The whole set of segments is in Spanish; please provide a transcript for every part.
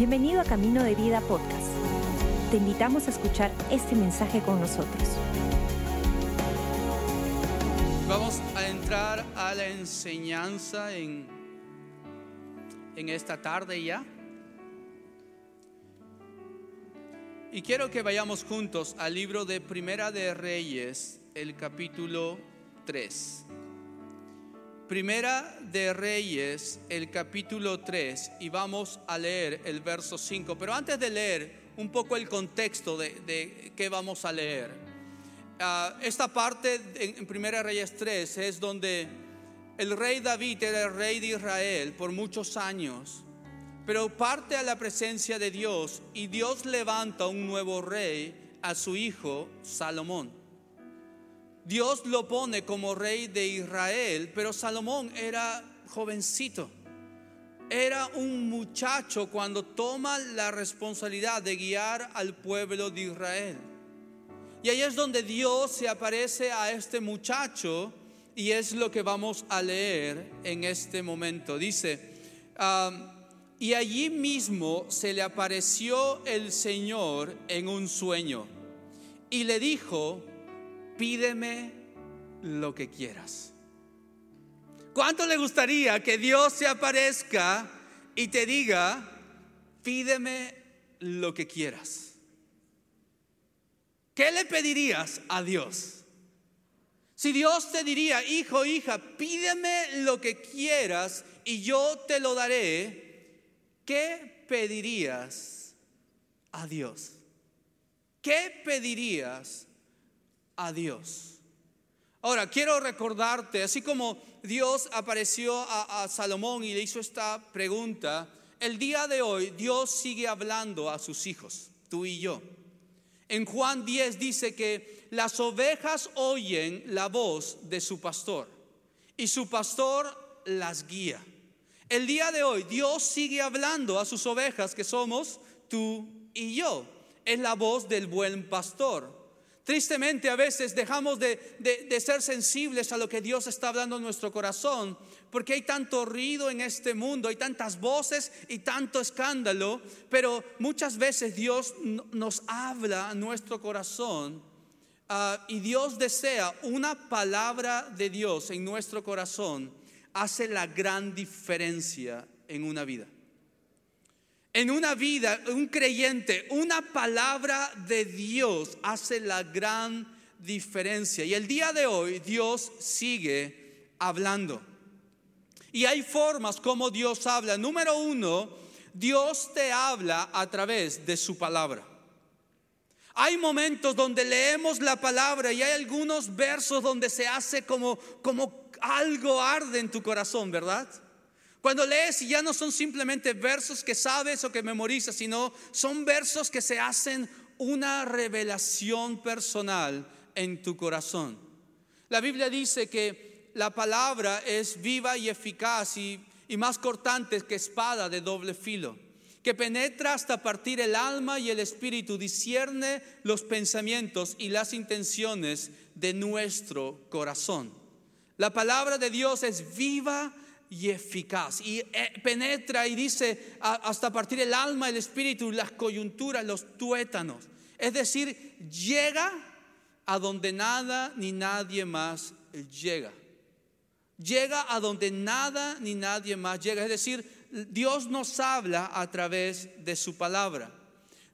Bienvenido a Camino de Vida Podcast. Te invitamos a escuchar este mensaje con nosotros. Vamos a entrar a la enseñanza en, en esta tarde ya. Y quiero que vayamos juntos al libro de Primera de Reyes, el capítulo 3. Primera de Reyes, el capítulo 3, y vamos a leer el verso 5. Pero antes de leer un poco el contexto de, qué vamos a leer, ah, esta parte en Primera de Reyes 3 es donde el rey David era el rey de Israel por muchos años, pero parte a la presencia de Dios y Dios levanta un nuevo rey a su hijo Salomón. Dios lo pone como rey de Israel, pero Salomón era jovencito. Era un muchacho cuando toma la responsabilidad de guiar al pueblo de Israel. Y ahí es donde Dios se aparece a este muchacho y es lo que vamos a leer en este momento. Dice, y allí mismo se le apareció el Señor en un sueño y le dijo, pídeme lo que quieras. ¿Cuánto le gustaría que Dios se aparezca y te diga, pídeme lo que quieras? ¿Qué le pedirías a Dios? Si Dios te diría, hijo, hija, pídeme lo que quieras y yo te lo daré, ¿qué pedirías a Dios? ¿Qué pedirías Dios. Ahora, quiero recordarte, así como Dios apareció a, a, Salomón y le hizo esta pregunta, el día de hoy Dios sigue hablando a sus hijos, tú y yo. En Juan 10 dice que las ovejas oyen la voz de su pastor y su pastor las guía. El día de hoy Dios sigue hablando a sus ovejas que somos tú y yo. Es la voz del buen pastor. Tristemente a veces dejamos de, ser sensibles a lo que Dios está hablando en nuestro corazón, porque hay tanto ruido en este mundo, hay tantas voces y tanto escándalo, pero muchas veces Dios nos habla a nuestro corazón ah, y Dios desea una palabra de Dios en nuestro corazón, hace la gran diferencia en una vida en una vida, un creyente, una palabra de Dios hace la gran diferencia. Y el día de hoy Dios sigue hablando. Y hay formas como Dios habla. Número uno, Dios te habla a través de su palabra. Hay momentos donde leemos la palabra y hay algunos versos donde se hace como, como algo arde en tu corazón, ¿verdad? Cuando lees y ya no son simplemente versos que sabes o que memorizas, sino son versos que se hacen una revelación personal en tu corazón. La Biblia dice que la palabra es viva y eficaz y, y más cortante que espada de doble filo, que penetra hasta partir el alma y el espíritu, discierne los pensamientos y las intenciones de nuestro corazón. La palabra de Dios es viva y eficaz. Y eh, penetra y dice hasta partir el alma, el espíritu, las coyunturas, los tuétanos. Es decir, llega a donde nada ni nadie más llega. Llega a donde nada ni nadie más llega. Es decir, Dios nos habla a través de su palabra.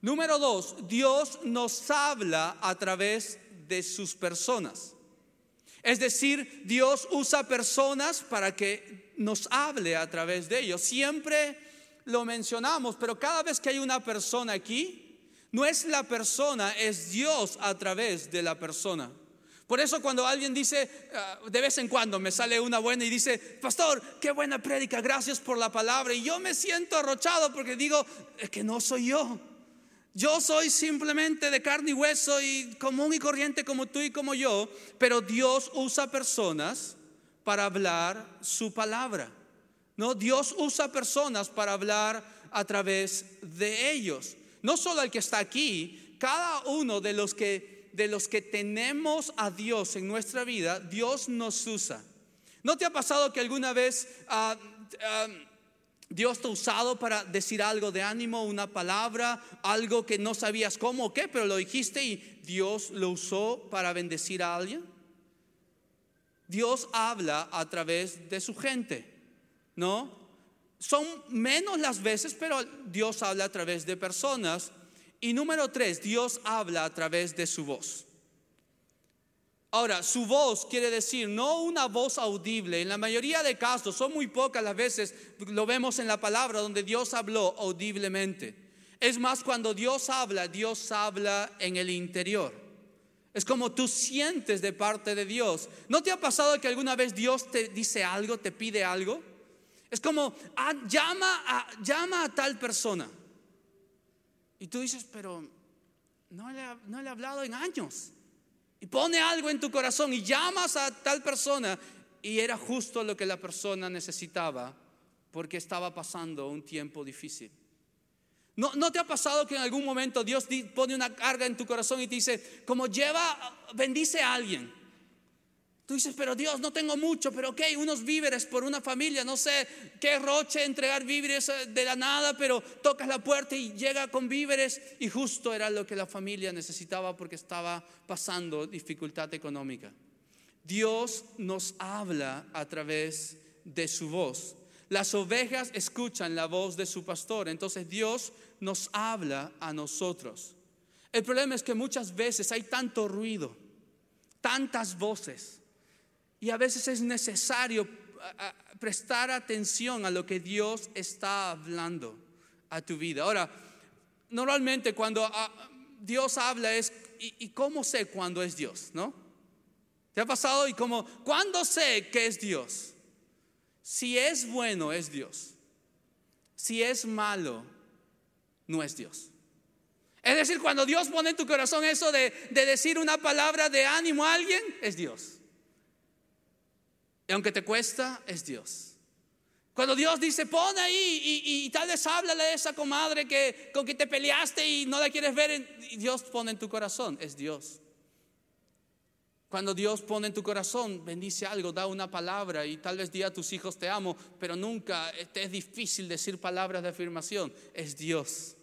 Número dos, Dios nos habla a través de sus personas. Es decir, Dios usa personas para que nos hable a través de ellos. Siempre lo mencionamos, pero cada vez que hay una persona aquí, no es la persona, es Dios a través de la persona. Por eso cuando alguien dice, ah, de vez en cuando me sale una buena y dice, pastor, qué buena prédica, gracias por la palabra. Y yo me siento arrochado porque digo, es que no soy yo. Yo soy simplemente de carne y hueso y común y corriente como tú y como yo, pero Dios usa personas para hablar su palabra. No, Dios usa personas para hablar a través de ellos. No solo el que está aquí, cada uno de los que de los que tenemos a Dios en nuestra vida, Dios nos usa. ¿No te ha pasado que alguna vez ah, ah, Dios te ha usado para decir algo de ánimo, una palabra, algo que no sabías cómo o qué, pero lo dijiste y Dios lo usó para bendecir a alguien. Dios habla a través de su gente, ¿no? Son menos las veces, pero Dios habla a través de personas. Y número tres, Dios habla a través de su voz. Ahora, su voz quiere decir no una voz audible. En la mayoría de casos, son muy pocas las veces, lo vemos en la palabra donde Dios habló audiblemente. Es más, cuando Dios habla, Dios habla en el interior. Es como tú sientes de parte de Dios. ¿No te ha pasado que alguna vez Dios te dice algo, te pide algo? Es como, ah, llama, a, llama a tal persona. Y tú dices, pero no le, no le he hablado en años. Y pone algo en tu corazón y llamas a tal persona y era justo lo que la persona necesitaba porque estaba pasando un tiempo difícil. ¿No, ¿No, te ha pasado que en algún momento Dios pone una carga en tu corazón y te dice, como lleva, bendice a alguien? Tú dices, pero Dios, no tengo mucho, pero ok, unos víveres por una familia, no sé qué roche entregar víveres eh, de la nada, pero tocas la puerta y llega con víveres y justo era lo que la familia necesitaba porque estaba pasando dificultad económica. Dios nos habla a través de su voz. Las ovejas escuchan la voz de su pastor, entonces Dios nos habla a nosotros. El problema es que muchas veces hay tanto ruido, tantas voces y a veces es necesario prestar atención a lo que Dios está hablando a tu vida. Ahora, normalmente cuando Dios habla es, ¿y, cómo sé cuándo es Dios? ¿No? ¿Te ha pasado? Y como, ¿cuándo sé que es Dios? Si es bueno, es Dios. Si es malo, no es Dios. Es decir, cuando Dios pone en tu corazón eso de, de decir una palabra de ánimo a alguien, es Dios. Y aunque te cuesta, es Dios. Cuando Dios dice, pon ahí y, tal vez háblale a esa comadre que, con que te peleaste y no la quieres ver, y Dios pone en tu corazón, es Dios. Cuando Dios pone en tu corazón, bendice algo, da una palabra y tal vez diga a tus hijos te amo, pero nunca es difícil decir palabras de afirmación. Es Dios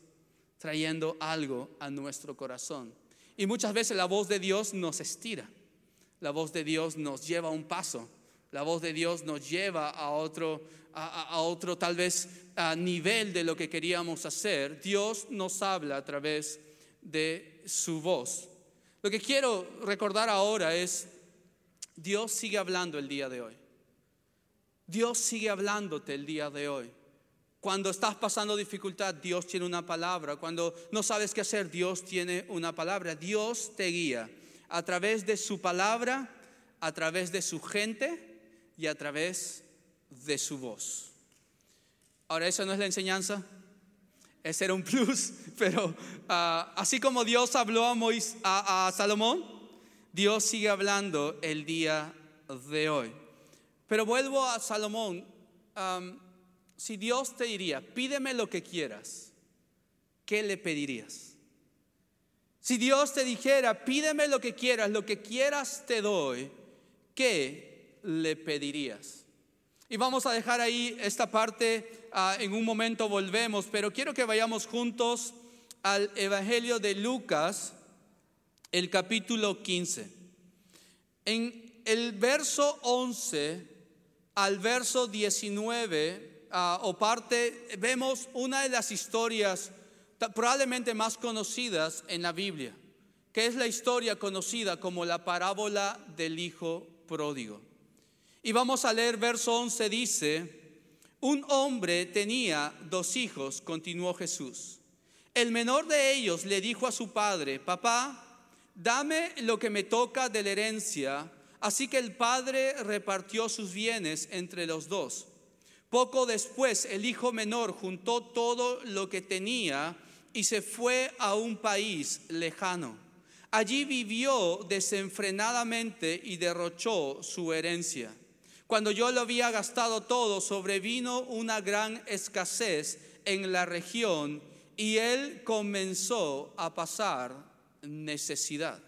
trayendo algo a nuestro corazón. Y muchas veces la voz de Dios nos estira, la voz de Dios nos lleva un paso la voz de Dios nos lleva a otro, a, otro tal vez a nivel de lo que queríamos hacer. Dios nos habla a través de su voz. Lo que quiero recordar ahora es, Dios sigue hablando el día de hoy. Dios sigue hablándote el día de hoy. Cuando estás pasando dificultad, Dios tiene una palabra. Cuando no sabes qué hacer, Dios tiene una palabra. Dios te guía a través de su palabra, a través de su gente y a través de su voz. Ahora, eso no es la enseñanza, ese era un plus, pero ah, así como Dios habló a, a, Salomón, Dios sigue hablando el día de hoy. Pero vuelvo a Salomón, si Dios te diría, pídeme lo que quieras, ¿qué le pedirías? Si Dios te dijera, pídeme lo que quieras, lo que quieras te doy, ¿qué le pedirías? Y vamos a dejar ahí esta parte, ah, en un momento volvemos, pero quiero que vayamos juntos al Evangelio de Lucas, el capítulo 15. En el verso 11 al verso 19, ah, o parte, vemos una de las historias probablemente más conocidas en la Biblia, que es la historia conocida como la parábola del Hijo Pródigo. Y vamos a leer verso 11, dice, un hombre tenía dos hijos, continuó Jesús. El menor de ellos le dijo a su padre, papá, dame lo que me toca de la herencia. Así que el padre repartió sus bienes entre los dos. Poco después el hijo menor juntó todo lo que tenía y se fue a un país lejano. Allí vivió desenfrenadamente y derrochó su herencia. Cuando yo lo había gastado todo, sobrevino una gran escasez en la región y él comenzó a pasar necesidad.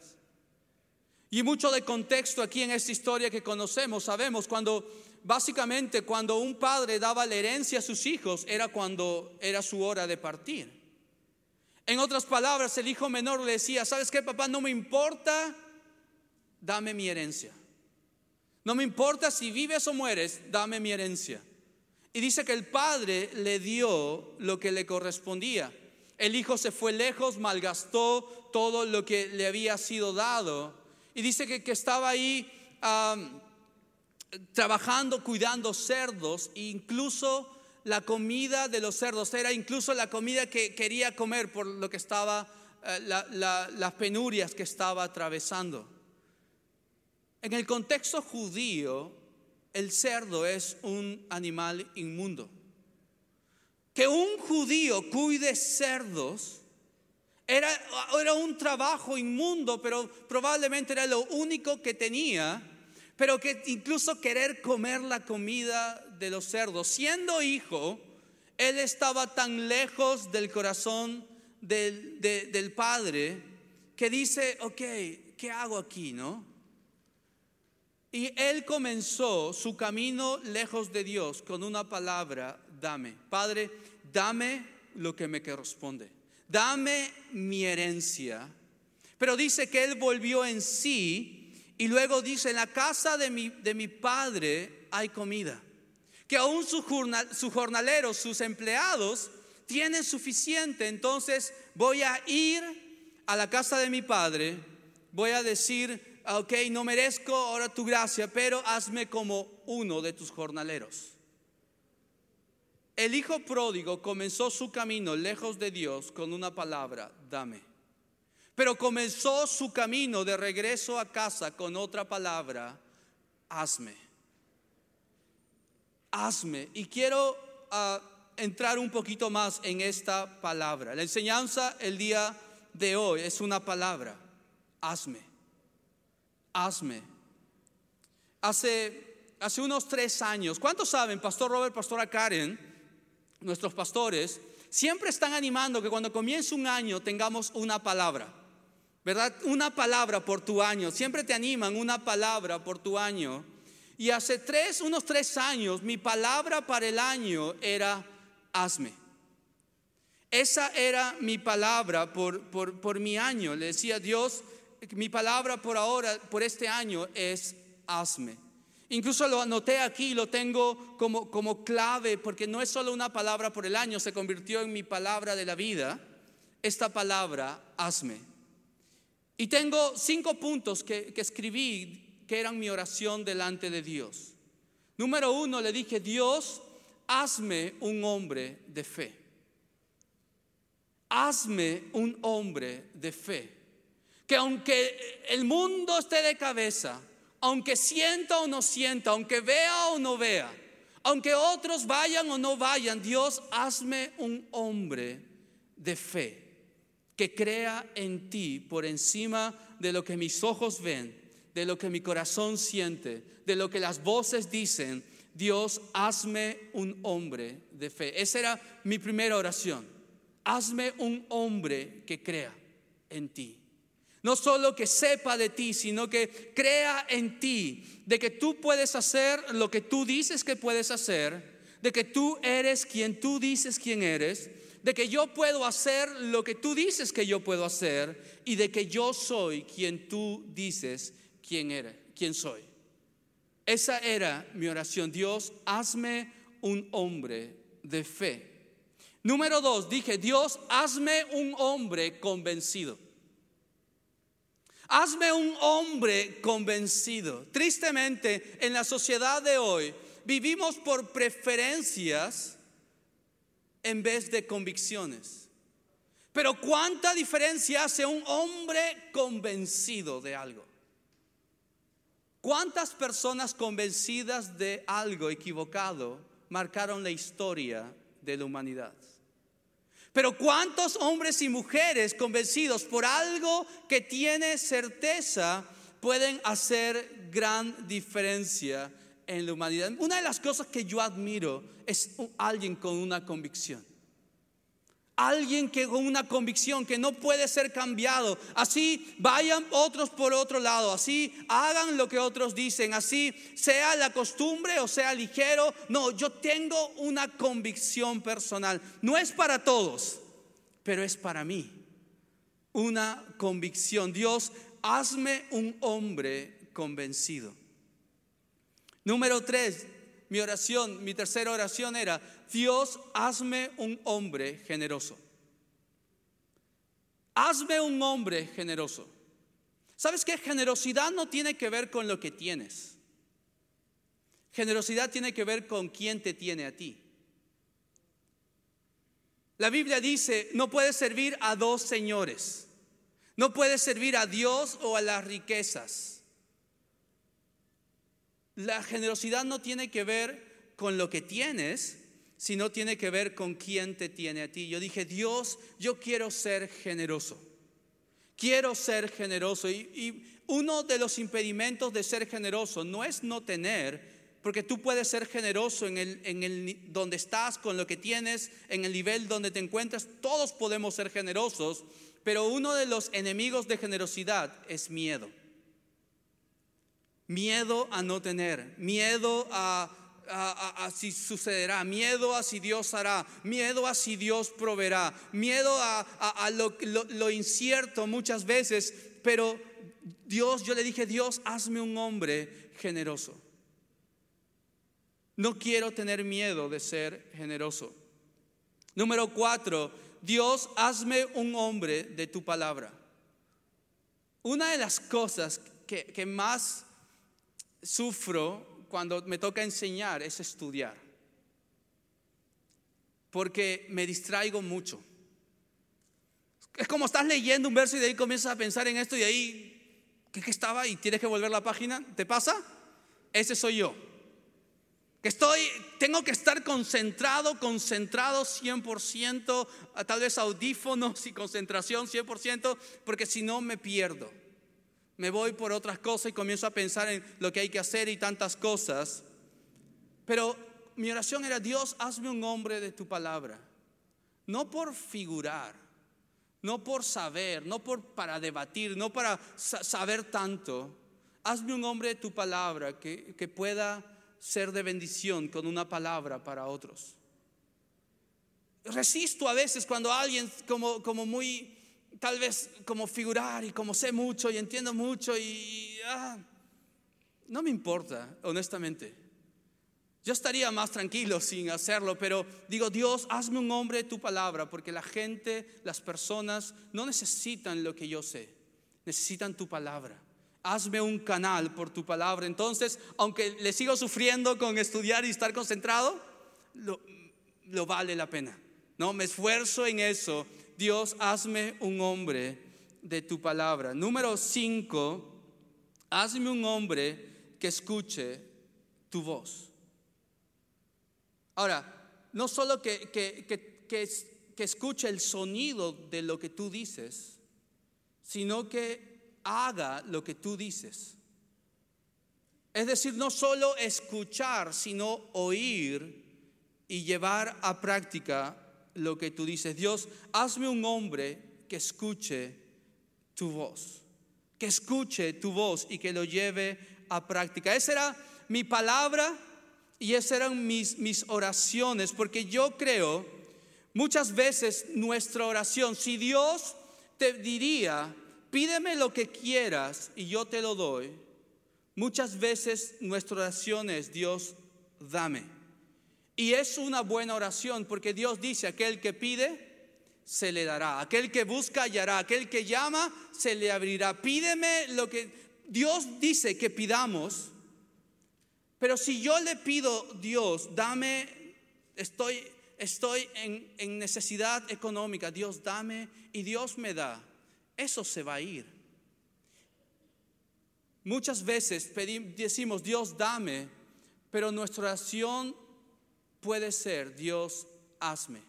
Y mucho de contexto aquí en esta historia que conocemos, sabemos cuando básicamente cuando un padre daba la herencia a sus hijos era cuando era su hora de partir. En otras palabras, el hijo menor le decía, ¿sabes qué, papá? No me importa, dame mi herencia. No me importa si vives o mueres, dame mi herencia. Y dice que el padre le dio lo que le correspondía. El hijo se fue lejos, malgastó todo lo que le había sido dado. Y dice que, estaba ahí trabajando, cuidando cerdos, e incluso la comida de los cerdos era incluso la comida que quería comer por lo que estaba, eh, las penurias que estaba atravesando. En el contexto judío, el cerdo es un animal inmundo. Que un judío cuide cerdos era, era un trabajo inmundo, pero probablemente era lo único que tenía pero que incluso querer comer la comida de los cerdos. Siendo hijo, él estaba tan lejos del corazón del, del padre que dice, ok, ¿qué hago aquí, no? Y él comenzó su camino lejos de Dios con una palabra, dame. Padre, dame lo que me corresponde. Dame mi herencia. Pero dice que él volvió en sí y luego dice, en la casa de mi, de mi padre hay comida. Que aún sus su jornaleros, sus empleados, tienen suficiente. Entonces voy a ir a la casa de mi padre, voy a decir, ok, no merezco ahora tu gracia, pero hazme como uno de tus jornaleros. El hijo pródigo comenzó su camino lejos de Dios con una palabra, dame. Pero comenzó su camino de regreso a casa con otra palabra, hazme. Hazme. Y quiero ah, entrar un poquito más en esta palabra. La enseñanza el día de hoy es una palabra, hazme. Hazme. Hace, hace unos tres años, ¿cuántos saben, Pastor Robert, Pastora Karen, nuestros pastores, siempre están animando que cuando comience un año tengamos una palabra? ¿verdad? Una palabra por tu año. Siempre te animan una palabra por tu año. Y hace tres, unos tres años, mi palabra para el año era hazme. Esa era mi palabra por, por, por mi año. Le decía Dios, mi palabra por ahora, por este año es hazme. Incluso lo anoté aquí, lo tengo como, como clave, porque no es solo una palabra por el año, se convirtió en mi palabra de la vida. Esta palabra, hazme. Y tengo cinco puntos que, escribí que eran mi oración delante de Dios. Número uno, le dije, Dios, hazme un hombre de fe. Hazme un hombre de fe. Que aunque el mundo esté de cabeza, aunque sienta o no sienta, aunque vea o no vea, aunque otros vayan o no vayan, Dios, hazme un hombre de fe que crea en ti por encima de lo que mis ojos ven, de lo que mi corazón siente, de lo que las voces dicen. Dios, hazme un hombre de fe. Esa era mi primera oración. Hazme un hombre que crea en ti. No solo que sepa de ti, sino que crea en ti, de que tú puedes hacer lo que tú dices que puedes hacer, de que tú eres quien tú dices quien eres, de que yo puedo hacer lo que tú dices que yo puedo hacer y de que yo soy quien tú dices quién eres, quién soy. Esa era mi oración. Dios, hazme un hombre de fe. Número dos, dije, Dios, hazme un hombre convencido. Hazme un hombre convencido. Tristemente, en la sociedad de hoy, vivimos por preferencias en vez de convicciones. Pero ¿cuánta diferencia hace un hombre convencido de algo? ¿Cuántas personas convencidas de algo equivocado marcaron la historia de la humanidad? Pero ¿cuántos hombres y mujeres convencidos por algo que tiene certeza pueden hacer gran diferencia en la humanidad. Una de las cosas que yo admiro es alguien con una convicción. Alguien que con una convicción que no puede ser cambiado. Así vayan otros por otro lado. Así hagan lo que otros dicen. Así sea la costumbre o sea ligero. No, yo tengo una convicción personal. No es para todos, pero es para mí. Una convicción. Dios, hazme un hombre convencido. Número tres, mi oración, mi tercera oración era, Dios, hazme un hombre generoso. Hazme un hombre generoso. ¿Sabes qué? Generosidad no tiene que ver con lo que tienes. Generosidad tiene que ver con quién te tiene a ti. La Biblia dice, no puedes servir a dos señores. No puedes servir a Dios o a las riquezas. La generosidad no tiene que ver con lo que tienes, sino tiene que ver con quién te tiene a ti. Yo dije, Dios, yo quiero ser generoso. Quiero ser generoso. Y, uno de los impedimentos de ser generoso no es no tener, porque tú puedes ser generoso en el, en el donde estás, con lo que tienes, en el nivel donde te encuentras. Todos podemos ser generosos, pero uno de los enemigos de generosidad es miedo. Miedo a no tener, miedo a a, si sucederá, miedo a si Dios hará, miedo a si Dios proveerá, miedo a, lo, incierto muchas veces, pero Dios, yo le dije, Dios, hazme un hombre generoso. No quiero tener miedo de ser generoso. Número cuatro, Dios, hazme un hombre de tu palabra. Una de las cosas que, que más sufro cuando me toca enseñar es estudiar. Porque me distraigo mucho. Es como estás leyendo un verso y de ahí comienzas a pensar en esto y de ahí, ¿qué, estaba? Y tienes que volver la página. ¿Te pasa? Ese soy yo. Que estoy, tengo que estar concentrado, concentrado 100%, tal vez audífonos y concentración 100%, porque si no me pierdo me voy por otras cosas y comienzo a pensar en lo que hay que hacer y tantas cosas. Pero mi oración era, Dios, hazme un hombre de tu palabra. No por figurar, no por saber, no por para debatir, no para saber tanto. Hazme un hombre de tu palabra que, que pueda ser de bendición con una palabra para otros. Resisto a veces cuando alguien como, como muy tal vez como figurar y como sé mucho y entiendo mucho y ah, no me importa, honestamente. Yo estaría más tranquilo sin hacerlo, pero digo, Dios, hazme un hombre de tu palabra, porque la gente, las personas no necesitan lo que yo sé, necesitan tu palabra. Hazme un canal por tu palabra. Entonces, aunque le sigo sufriendo con estudiar y estar concentrado, lo, lo vale la pena. No, me esfuerzo en eso Dios, hazme un hombre de tu palabra. Número cinco, hazme un hombre que escuche tu voz. Ahora, no solo que, que, que, que, escuche el sonido de lo que tú dices, sino que haga lo que tú dices. Es decir, no solo escuchar, sino oír y llevar a práctica lo que tú dices. Dios, hazme un hombre que escuche tu voz, que escuche tu voz y que lo lleve a práctica. Esa era mi palabra y esas eran mis, mis oraciones, porque yo creo muchas veces nuestra oración, si Dios te diría, pídeme lo que quieras y yo te lo doy, muchas veces nuestra oración es, Dios, dame. Y es una buena oración porque Dios dice, aquel que pide, se le dará. Aquel que busca, hallará. Aquel que llama, se le abrirá. Pídeme lo que Dios dice que pidamos. Pero si yo le pido, Dios, dame, estoy, estoy en, en necesidad económica, Dios dame y Dios me da, eso se va a ir. Muchas veces decimos, Dios dame, pero nuestra oración puede ser Dios hazme.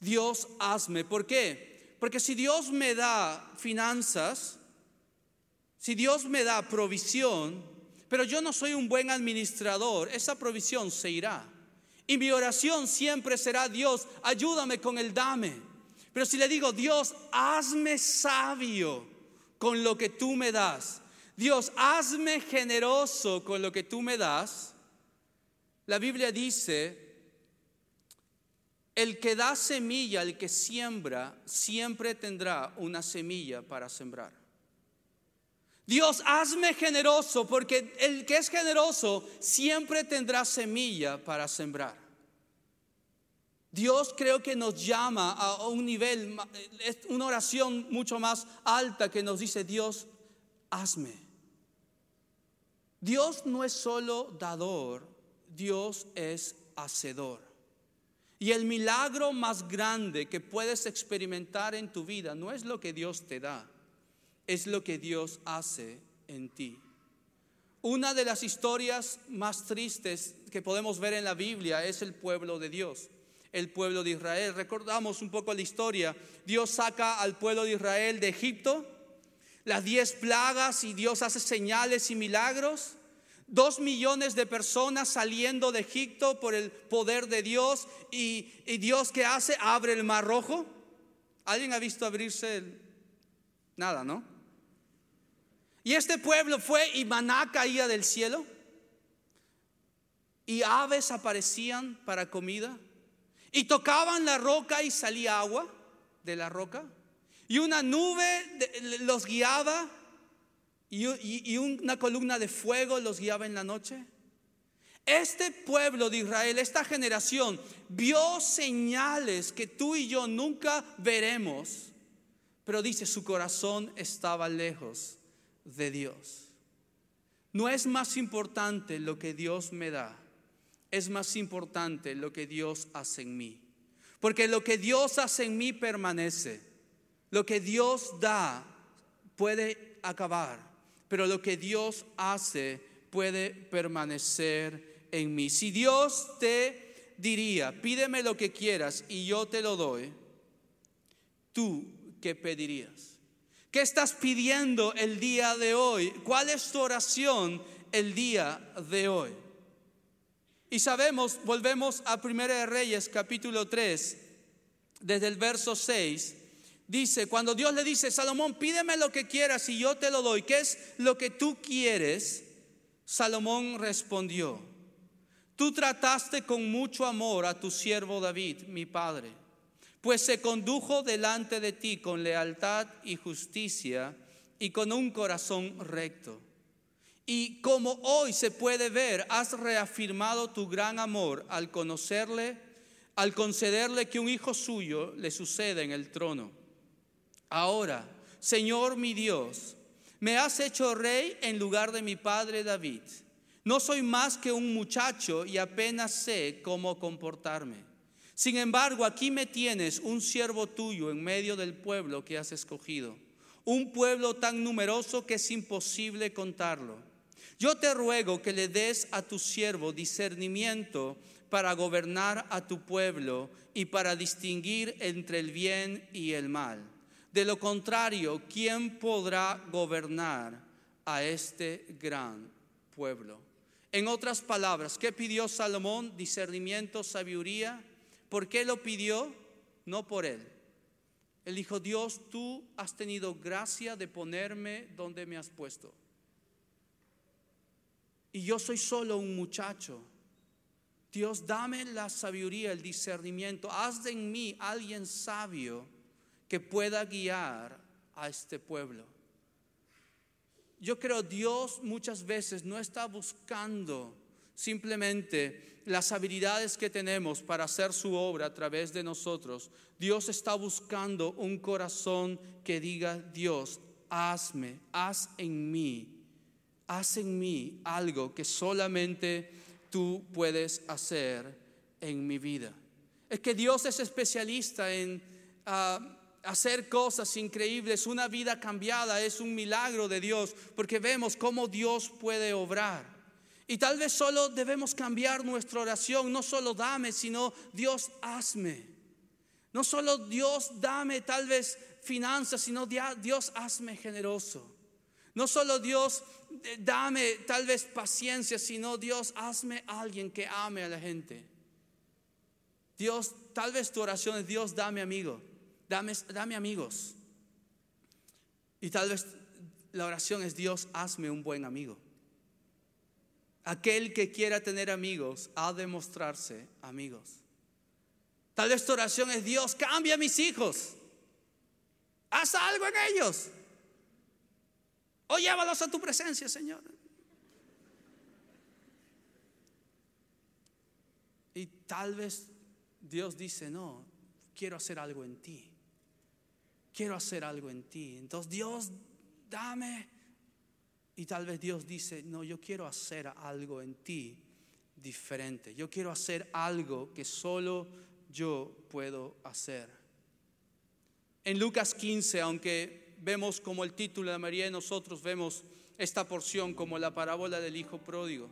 Dios hazme. ¿Por qué? Porque si Dios me da finanzas, si Dios me da provisión, pero yo no soy un buen administrador, esa provisión se irá. Y mi oración siempre será, Dios, ayúdame con el dame. Pero si le digo, Dios, hazme sabio con lo que tú me das. Dios, hazme generoso con lo que tú me das. La Biblia dice, el que da semilla, el que siembra, siempre tendrá una semilla para sembrar. Dios, hazme generoso, porque el que es generoso siempre tendrá semilla para sembrar. Dios creo que nos llama a un nivel, es una oración mucho más alta que nos dice, Dios, hazme. Dios no es solo dador, Dios es hacedor. Y el milagro más grande que puedes experimentar en tu vida no es lo que Dios te da, es lo que Dios hace en ti. Una de las historias más tristes que podemos ver en la Biblia es el pueblo de Dios, el pueblo de Israel. Recordamos un poco la historia. Dios saca al pueblo de Israel de Egipto, las diez plagas y Dios hace señales y milagros. Dos millones de personas saliendo de Egipto por el poder de Dios y, Dios que hace abre el mar rojo. ¿Alguien ha visto abrirse el... Nada, ¿no? Y este pueblo fue y maná caía del cielo. Y aves aparecían para comida. Y tocaban la roca y salía agua de la roca. Y una nube los guiaba. Y, una columna de fuego los guiaba en la noche. Este pueblo de Israel, esta generación, vio señales que tú y yo nunca veremos. Pero dice, su corazón estaba lejos de Dios. No es más importante lo que Dios me da, es más importante lo que Dios hace en mí. Porque lo que Dios hace en mí permanece. Lo que Dios da puede acabar, pero lo que Dios hace puede permanecer en mí. Si Dios te diría, pídeme lo que quieras y yo te lo doy, ¿tú qué pedirías? ¿Qué estás pidiendo el día de hoy? ¿Cuál es tu oración el día de hoy? Y sabemos, volvemos a Primera de Reyes capítulo 3, desde el verso 6, dice, cuando Dios le dice, Salomón, pídeme lo que quieras y yo te lo doy, ¿qué es lo que tú quieres? Salomón respondió, tú trataste con mucho amor a tu siervo David, mi padre pues se condujo delante de ti con lealtad y justicia y con un corazón recto. Y como hoy se puede ver, has reafirmado tu gran amor al conocerle, al concederle que un hijo suyo le suceda en el trono. Ahora, Señor mi Dios, me has hecho rey en lugar de mi padre David. No soy más que un muchacho y apenas sé cómo comportarme. Sin embargo, aquí me tienes un siervo tuyo en medio del pueblo que has escogido, un pueblo tan numeroso que es imposible contarlo. Yo te ruego que le des a tu siervo discernimiento para gobernar a tu pueblo y para distinguir entre el bien y el mal. De lo contrario, ¿quién podrá gobernar a este gran pueblo? En otras palabras, ¿qué pidió Salomón? Discernimiento, sabiduría ¿Por qué lo pidió? No por él. Él dijo, Dios, tú has tenido gracia de ponerme donde me has puesto. Y yo soy solo un muchacho. Dios, dame la sabiduría, el discernimiento. Haz de mí alguien sabio que pueda guiar a este pueblo. Yo creo Dios muchas veces no está buscando simplemente las habilidades que tenemos para hacer su obra a través de nosotros, Dios está buscando un corazón que diga, Dios, hazme, haz en mí, haz en mí algo que solamente tú puedes hacer en mi vida. Es que Dios es especialista en ah, hacer cosas increíbles. Una vida cambiada es un milagro de Dios porque vemos cómo Dios puede obrar. Y tal vez solo debemos cambiar nuestra oración, no solo dame, sino Dios hazme. No solo Dios dame tal vez finanzas, sino Dios hazme generoso. No solo Dios eh, dame tal vez paciencia, sino Dios hazme alguien que ame a la gente. Dios, tal vez tu oración es Dios, dame amigo, dame, dame amigos. Y tal vez la oración es Dios, hazme un buen amigo. Aquel que quiera tener amigos ha de mostrarse amigos. Tal vez tu oración es Dios, cambia a mis hijos. Haz algo en ellos. O llévalos a tu presencia, Señor. Y tal vez Dios dice, no, quiero hacer algo en ti. Quiero hacer algo en ti. Entonces Dios, dame y tal vez Dios dice, no, yo quiero hacer algo en ti diferente. Yo quiero hacer algo que solo yo puedo hacer. En Lucas 15, aunque vemos como el título de María y nosotros vemos esta porción como la parábola del Hijo Pródigo.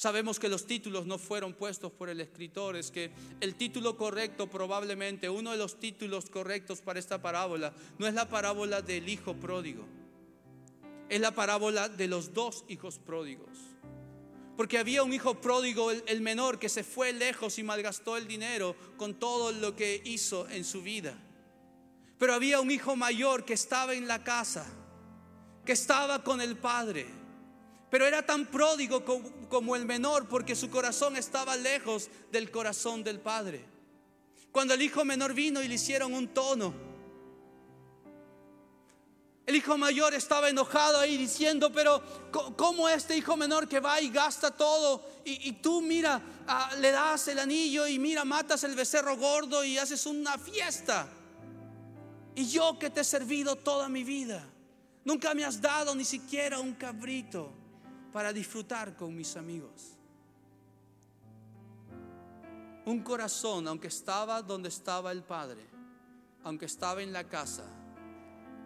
Sabemos que los títulos no fueron puestos por el escritor, es que el título correcto probablemente, uno de los títulos correctos para esta parábola, no es la parábola del Hijo Pródigo es la parábola de los dos hijos pródigos. Porque había un hijo pródigo, el, menor, que se fue lejos y malgastó el dinero con todo lo que hizo en su vida. Pero había un hijo mayor que estaba en la casa, que estaba con el padre. Pero era tan pródigo como, el menor porque su corazón estaba lejos del corazón del padre. Cuando el hijo menor vino y le hicieron un tono, el hijo mayor estaba enojado ahí diciendo, pero ¿cómo este hijo menor que va y gasta todo? Y, tú mira, ah, le das el anillo y mira, matas el becerro gordo y haces una fiesta. Y yo que te he servido toda mi vida, nunca me has dado ni siquiera un cabrito para disfrutar con mis amigos. Un corazón, aunque estaba donde estaba el Padre, aunque estaba en la casa,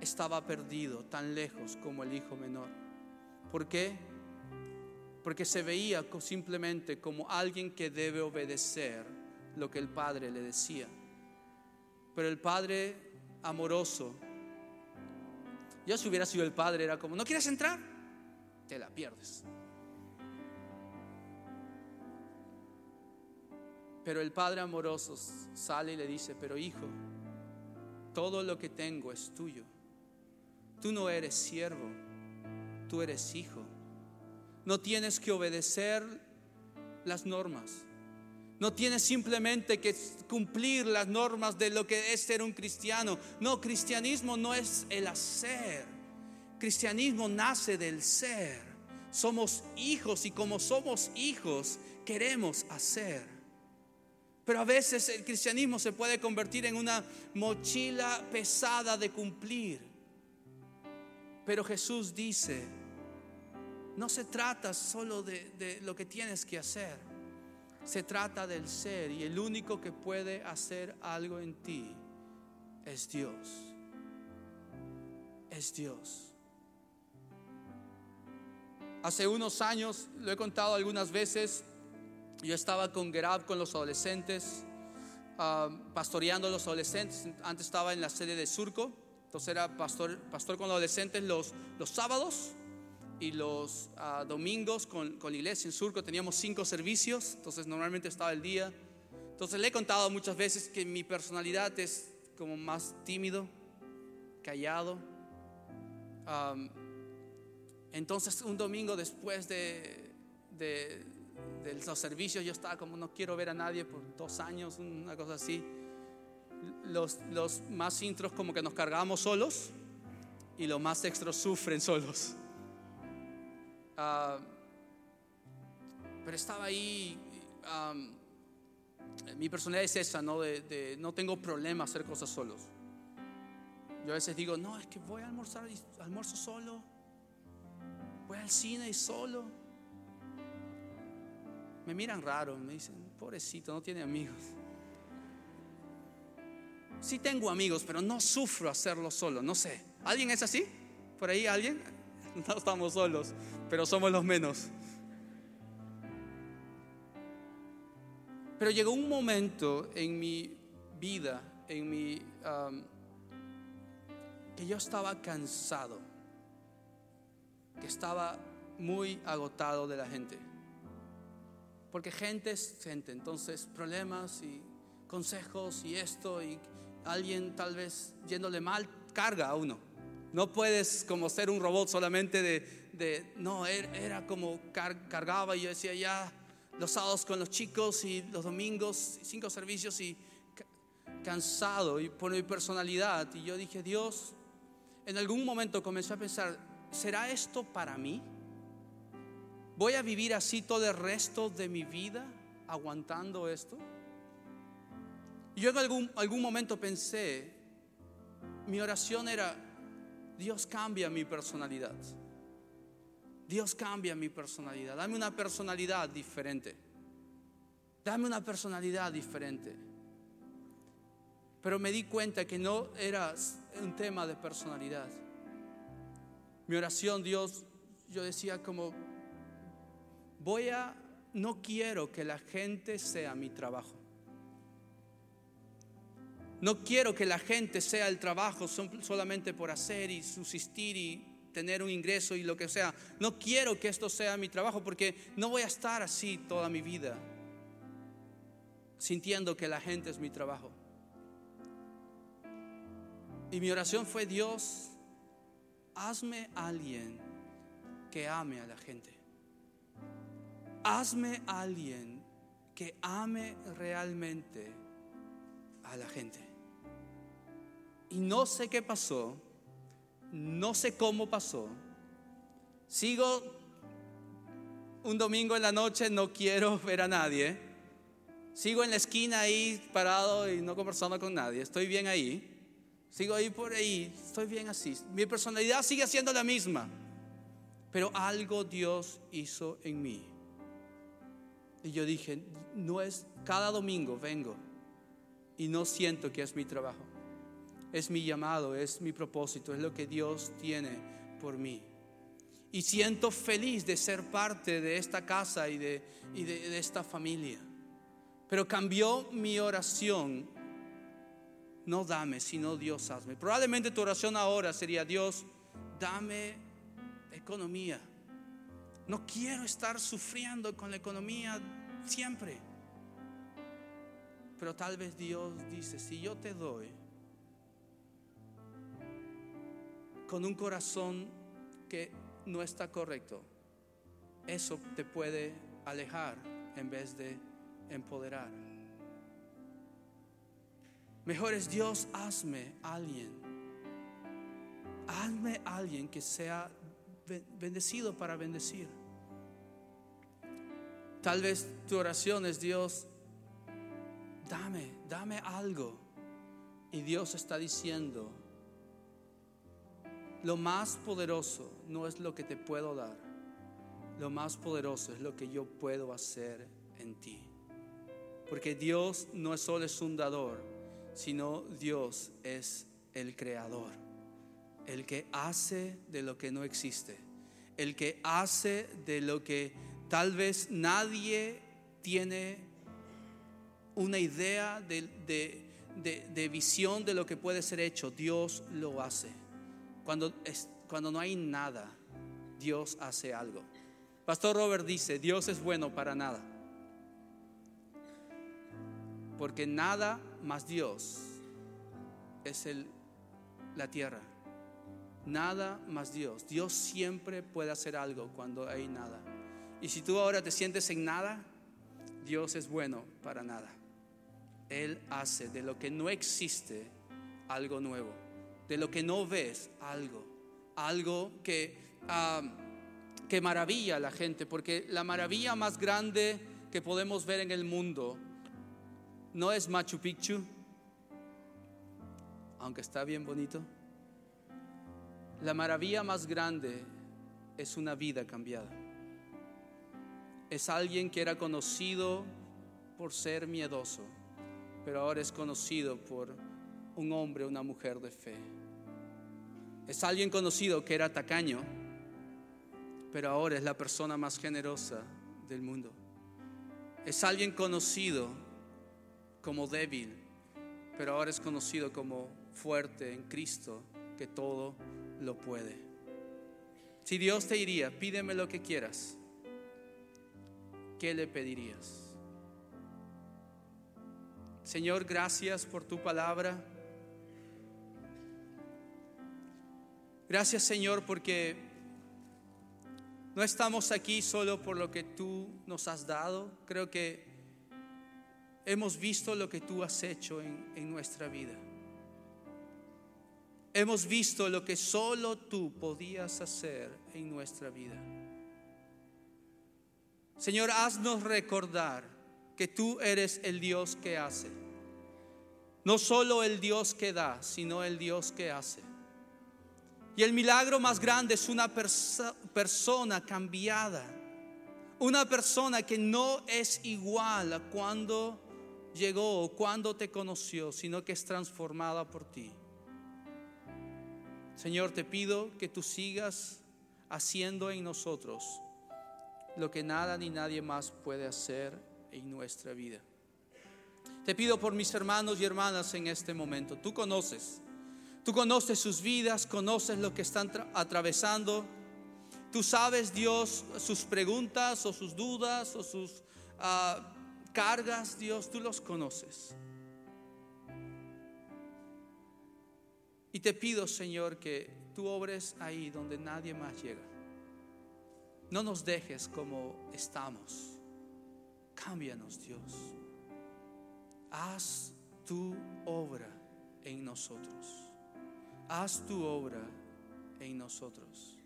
estaba perdido, tan lejos como el hijo menor. ¿Por qué? Porque se veía simplemente como alguien que debe obedecer lo que el padre le decía. Pero el padre amoroso, yo si hubiera sido el padre era como, ¿no quieres entrar? Te la pierdes. Pero el padre amoroso sale y le dice, pero hijo, todo lo que tengo es tuyo. Tú no eres siervo, tú eres hijo. No tienes que obedecer las normas. No tienes simplemente que cumplir las normas de lo que es ser un cristiano. No, cristianismo no es el hacer. Cristianismo nace del ser. Somos hijos y como somos hijos queremos hacer. Pero a veces el cristianismo se puede convertir en una mochila pesada de cumplir. Pero Jesús dice, no se trata solo de, lo que tienes que hacer, se trata del ser y el único que puede hacer algo en ti es Dios. Es Dios. Hace unos años, lo he contado algunas veces, yo estaba con Gerab, con los adolescentes, ah, pastoreando a los adolescentes. Antes estaba en la sede de Surco entonces era pastor, pastor con adolescentes los, los sábados y los ah, domingos con, con, la iglesia en Surco. Teníamos cinco servicios, entonces normalmente estaba el día. Entonces le he contado muchas veces que mi personalidad es como más tímido, callado. Entonces un domingo después de, los servicios yo estaba como no quiero ver a nadie por dos años, una cosa así los, los más intros como que nos cargamos solos y los más extros sufren solos. Ah, pero estaba ahí, mi personalidad es esa, ¿no? De, no tengo problema hacer cosas solos. Yo a veces digo, no, es que voy a almorzar almuerzo solo. Voy al cine y solo. Me miran raro, me dicen, pobrecito, no tiene amigos. Sí tengo amigos, pero no sufro hacerlo solo. No sé. ¿Alguien es así? ¿Por ahí alguien? No estamos solos, pero somos los menos. Pero llegó un momento en mi vida, en mi que yo estaba cansado, que estaba muy agotado de la gente. Porque gente es gente, entonces problemas y consejos y esto y alguien tal vez yéndole mal carga a uno. No puedes como ser un robot solamente de, no, er, era como cargaba y yo decía ya los sábados con los chicos y los domingos, cinco servicios y cansado y por mi personalidad. Y yo dije, Dios, en algún momento comencé a pensar, ¿será esto para mí? ¿Voy a vivir así todo el resto de mi vida aguantando esto? Yo en algún, algún momento pensé, mi oración era, Dios cambia mi personalidad. Dios cambia mi personalidad. Dame una personalidad diferente. Dame una personalidad diferente. Pero me di cuenta que no era un tema de personalidad. Mi oración, Dios, yo decía como, voy a, no quiero que la gente sea mi trabajo. No quiero que la gente sea el trabajo solamente por hacer y subsistir y tener un ingreso y lo que sea. No quiero que esto sea mi trabajo porque no voy a estar así toda mi vida, sintiendo que la gente es mi trabajo. Y mi oración fue, Dios, hazme alguien que ame a la gente. Hazme alguien que ame realmente a la gente. Y no sé qué pasó, no sé cómo pasó. Sigo un domingo en la noche, no quiero ver a nadie. Sigo en la esquina ahí parado y no conversando con nadie. Estoy bien ahí. Sigo ahí por ahí. Estoy bien así. Mi personalidad sigue siendo la misma. Pero algo Dios hizo en mí. Y yo dije, no es cada domingo vengo y no siento que es mi trabajo es mi llamado, es mi propósito, es lo que Dios tiene por mí. Y siento feliz de ser parte de esta casa y de, de, esta familia. Pero cambió mi oración. No dame, sino Dios hazme. Probablemente tu oración ahora sería, Dios, dame economía. No quiero estar sufriendo con la economía siempre. Pero tal vez Dios dice, si yo te doy, con un corazón que no está correcto, eso te puede alejar en vez de empoderar. Mejor es Dios, hazme alguien. Hazme alguien que sea bendecido para bendecir. Tal vez tu oración es Dios, dame, dame algo. Y Dios está diciendo, lo más poderoso no es lo que te puedo dar. Lo más poderoso es lo que yo puedo hacer en ti. Porque Dios no es solo es un dador, sino Dios es el creador. El que hace de lo que no existe. El que hace de lo que tal vez nadie tiene una idea de, de visión de lo que puede ser hecho. Dios lo hace. Cuando, es, cuando no hay nada, Dios hace algo. Pastor Robert dice, Dios es bueno para nada. Porque nada más Dios es el, la tierra. Nada más Dios. Dios siempre puede hacer algo cuando hay nada. Y si tú ahora te sientes en nada, Dios es bueno para nada. Él hace de lo que no existe algo nuevo de lo que no ves algo, algo que, que maravilla a la gente, porque la maravilla más grande que podemos ver en el mundo no es Machu Picchu, aunque está bien bonito. La maravilla más grande es una vida cambiada. Es alguien que era conocido por ser miedoso, pero ahora es conocido por un hombre, una mujer de fe. Es alguien conocido que era tacaño, pero ahora es la persona más generosa del mundo. Es alguien conocido como débil, pero ahora es conocido como fuerte en Cristo, que todo lo puede. Si Dios te diría, pídeme lo que quieras, ¿qué le pedirías? Señor, gracias por tu palabra. Gracias Señor porque no estamos aquí solo por lo que tú nos has dado. Creo que hemos visto lo que tú has hecho en, en nuestra vida. Hemos visto lo que solo tú podías hacer en nuestra vida. Señor, haznos recordar que tú eres el Dios que hace. No solo el Dios que da, sino el Dios que hace. Y el milagro más grande es una persona cambiada. Una persona que no es igual a cuando llegó o cuando te conoció, sino que es transformada por ti. Señor, te pido que tú sigas haciendo en nosotros lo que nada ni nadie más puede hacer en nuestra vida. Te pido por mis hermanos y hermanas en este momento. Tú conoces, tú conoces sus vidas, conoces lo que están atravesando. Tú sabes, Dios, sus preguntas o sus dudas o sus ah, cargas, Dios, tú los conoces. Y te pido, Señor, que tú obres ahí donde nadie más llega. No nos dejes como estamos. Cámbianos, Dios. Haz tu obra en nosotros. Haz tu obra en nosotros.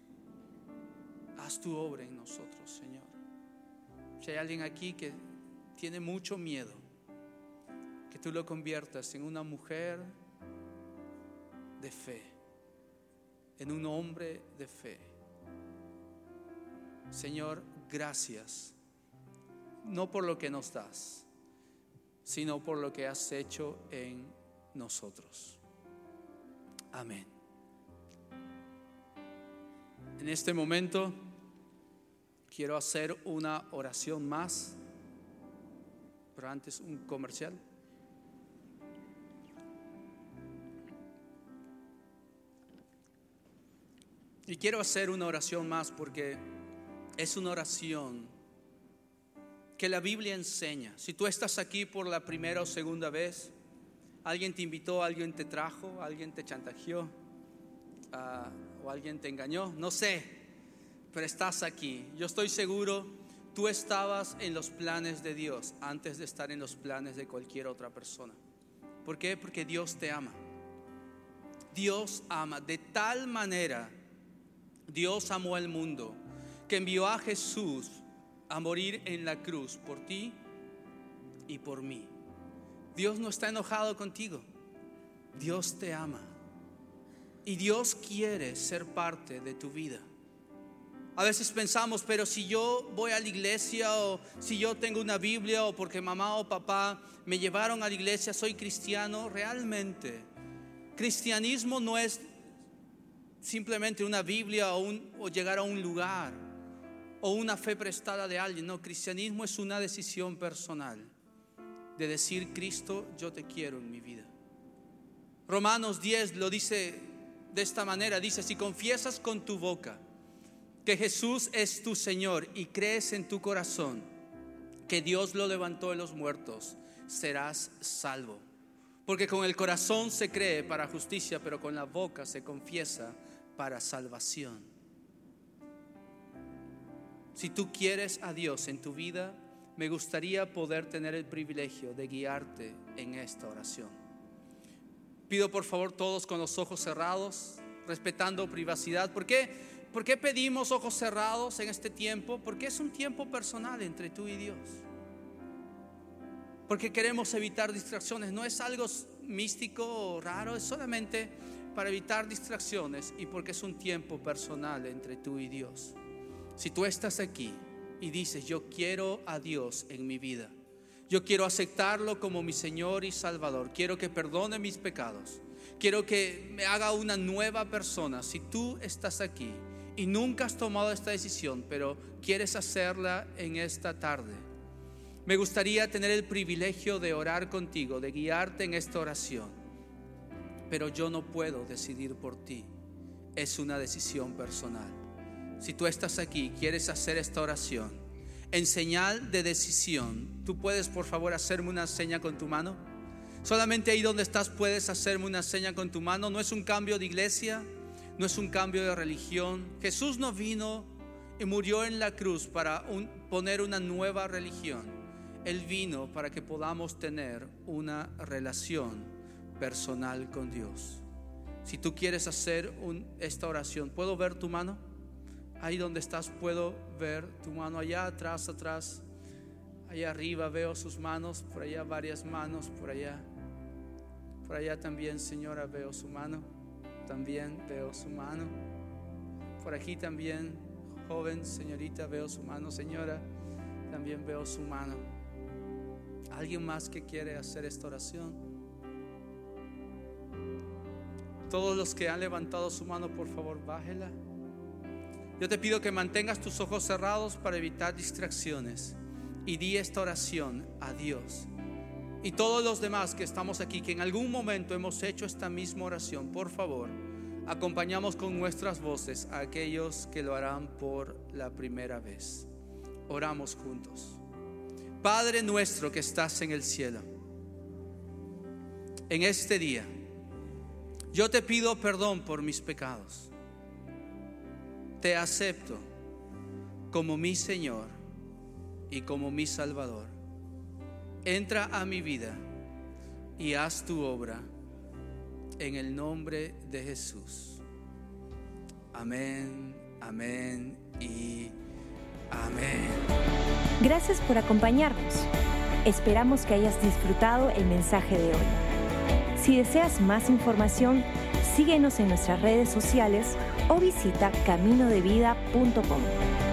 Haz tu obra en nosotros, Señor. Si hay alguien aquí que tiene mucho miedo, que tú lo conviertas en una mujer de fe, en un hombre de fe. Señor, gracias no por lo que nos das, sino por lo que has hecho en nosotros. Amén. En este momento quiero hacer una oración más, pero antes un comercial. Y quiero hacer una oración más porque es una oración que la Biblia enseña. Si tú estás aquí por la primera o segunda vez, alguien te invitó, alguien te trajo, alguien te chantajeó ah, o alguien te engañó, no sé, pero estás aquí. Yo estoy seguro, tú estabas en los planes de Dios antes de estar en los planes de cualquier otra persona. ¿Por qué? Porque Dios te ama. Dios ama de tal manera, Dios amó al mundo, que envió a Jesús a morir en la cruz por ti y por mí. Dios no está enojado contigo. Dios te ama. Y Dios quiere ser parte de tu vida. A veces pensamos, pero si yo voy a la iglesia o si yo tengo una Biblia o porque mamá o papá me llevaron a la iglesia, soy cristiano, realmente cristianismo no es simplemente una Biblia o, llegar a un lugar o una fe prestada de alguien. No, cristianismo es una decisión personal de decir, Cristo, yo te quiero en mi vida. Romanos 10 lo dice de esta manera, dice, si confiesas con tu boca que Jesús es tu Señor y crees en tu corazón que Dios lo levantó de los muertos, serás salvo. Porque con el corazón se cree para justicia, pero con la boca se confiesa para salvación. Si tú quieres a Dios en tu vida, me gustaría poder tener el privilegio de guiarte en esta oración. Pido por favor todos con los ojos cerrados, respetando privacidad. ¿Por qué? ¿Por qué pedimos ojos cerrados en este tiempo? Porque es un tiempo personal entre tú y Dios. Porque queremos evitar distracciones. No es algo místico o raro, es solamente para evitar distracciones y porque es un tiempo personal entre tú y Dios. Si tú estás aquí y dices, yo quiero a Dios en mi vida, yo quiero aceptarlo como mi Señor y Salvador, quiero que perdone mis pecados, quiero que me haga una nueva persona. Si tú estás aquí y nunca has tomado esta decisión, pero quieres hacerla en esta tarde, me gustaría tener el privilegio de orar contigo, de guiarte en esta oración, pero yo no puedo decidir por ti, es una decisión personal. Si tú estás aquí y quieres hacer esta oración, en señal de decisión, ¿tú puedes por favor hacerme una seña con tu mano? Solamente ahí donde estás puedes hacerme una seña con tu mano. No es un cambio de iglesia, no es un cambio de religión. Jesús no vino y murió en la cruz para poner una nueva religión. Él vino para que podamos tener una relación personal con Dios. Si tú quieres hacer esta oración, ¿puedo ver tu mano? Ahí donde estás, puedo ver tu mano allá atrás, atrás. Allá arriba veo sus manos, por allá varias manos, por allá. Por allá también, señora, veo su mano. También veo su mano. Por aquí también, joven, señorita, veo su mano. Señora, también veo su mano. ¿Alguien más que quiere hacer esta oración? Todos los que han levantado su mano, por favor, bájela. Yo te pido que mantengas tus ojos cerrados para evitar distracciones y di esta oración a Dios y todos los demás que estamos aquí, que en algún momento hemos hecho esta misma oración, por favor, acompañamos con nuestras voces a aquellos que lo harán por la primera vez. Oramos juntos. Padre nuestro que estás en el cielo, en este día, yo te pido perdón por mis pecados. Te acepto como mi Señor y como mi Salvador entra a mi vida y haz tu obra en el nombre de Jesús. Amén, amén y amén. Gracias por acompañarnos. Esperamos que hayas disfrutado el mensaje de hoy. Si deseas más información, síguenos en nuestras redes sociales o visita caminodevida.com.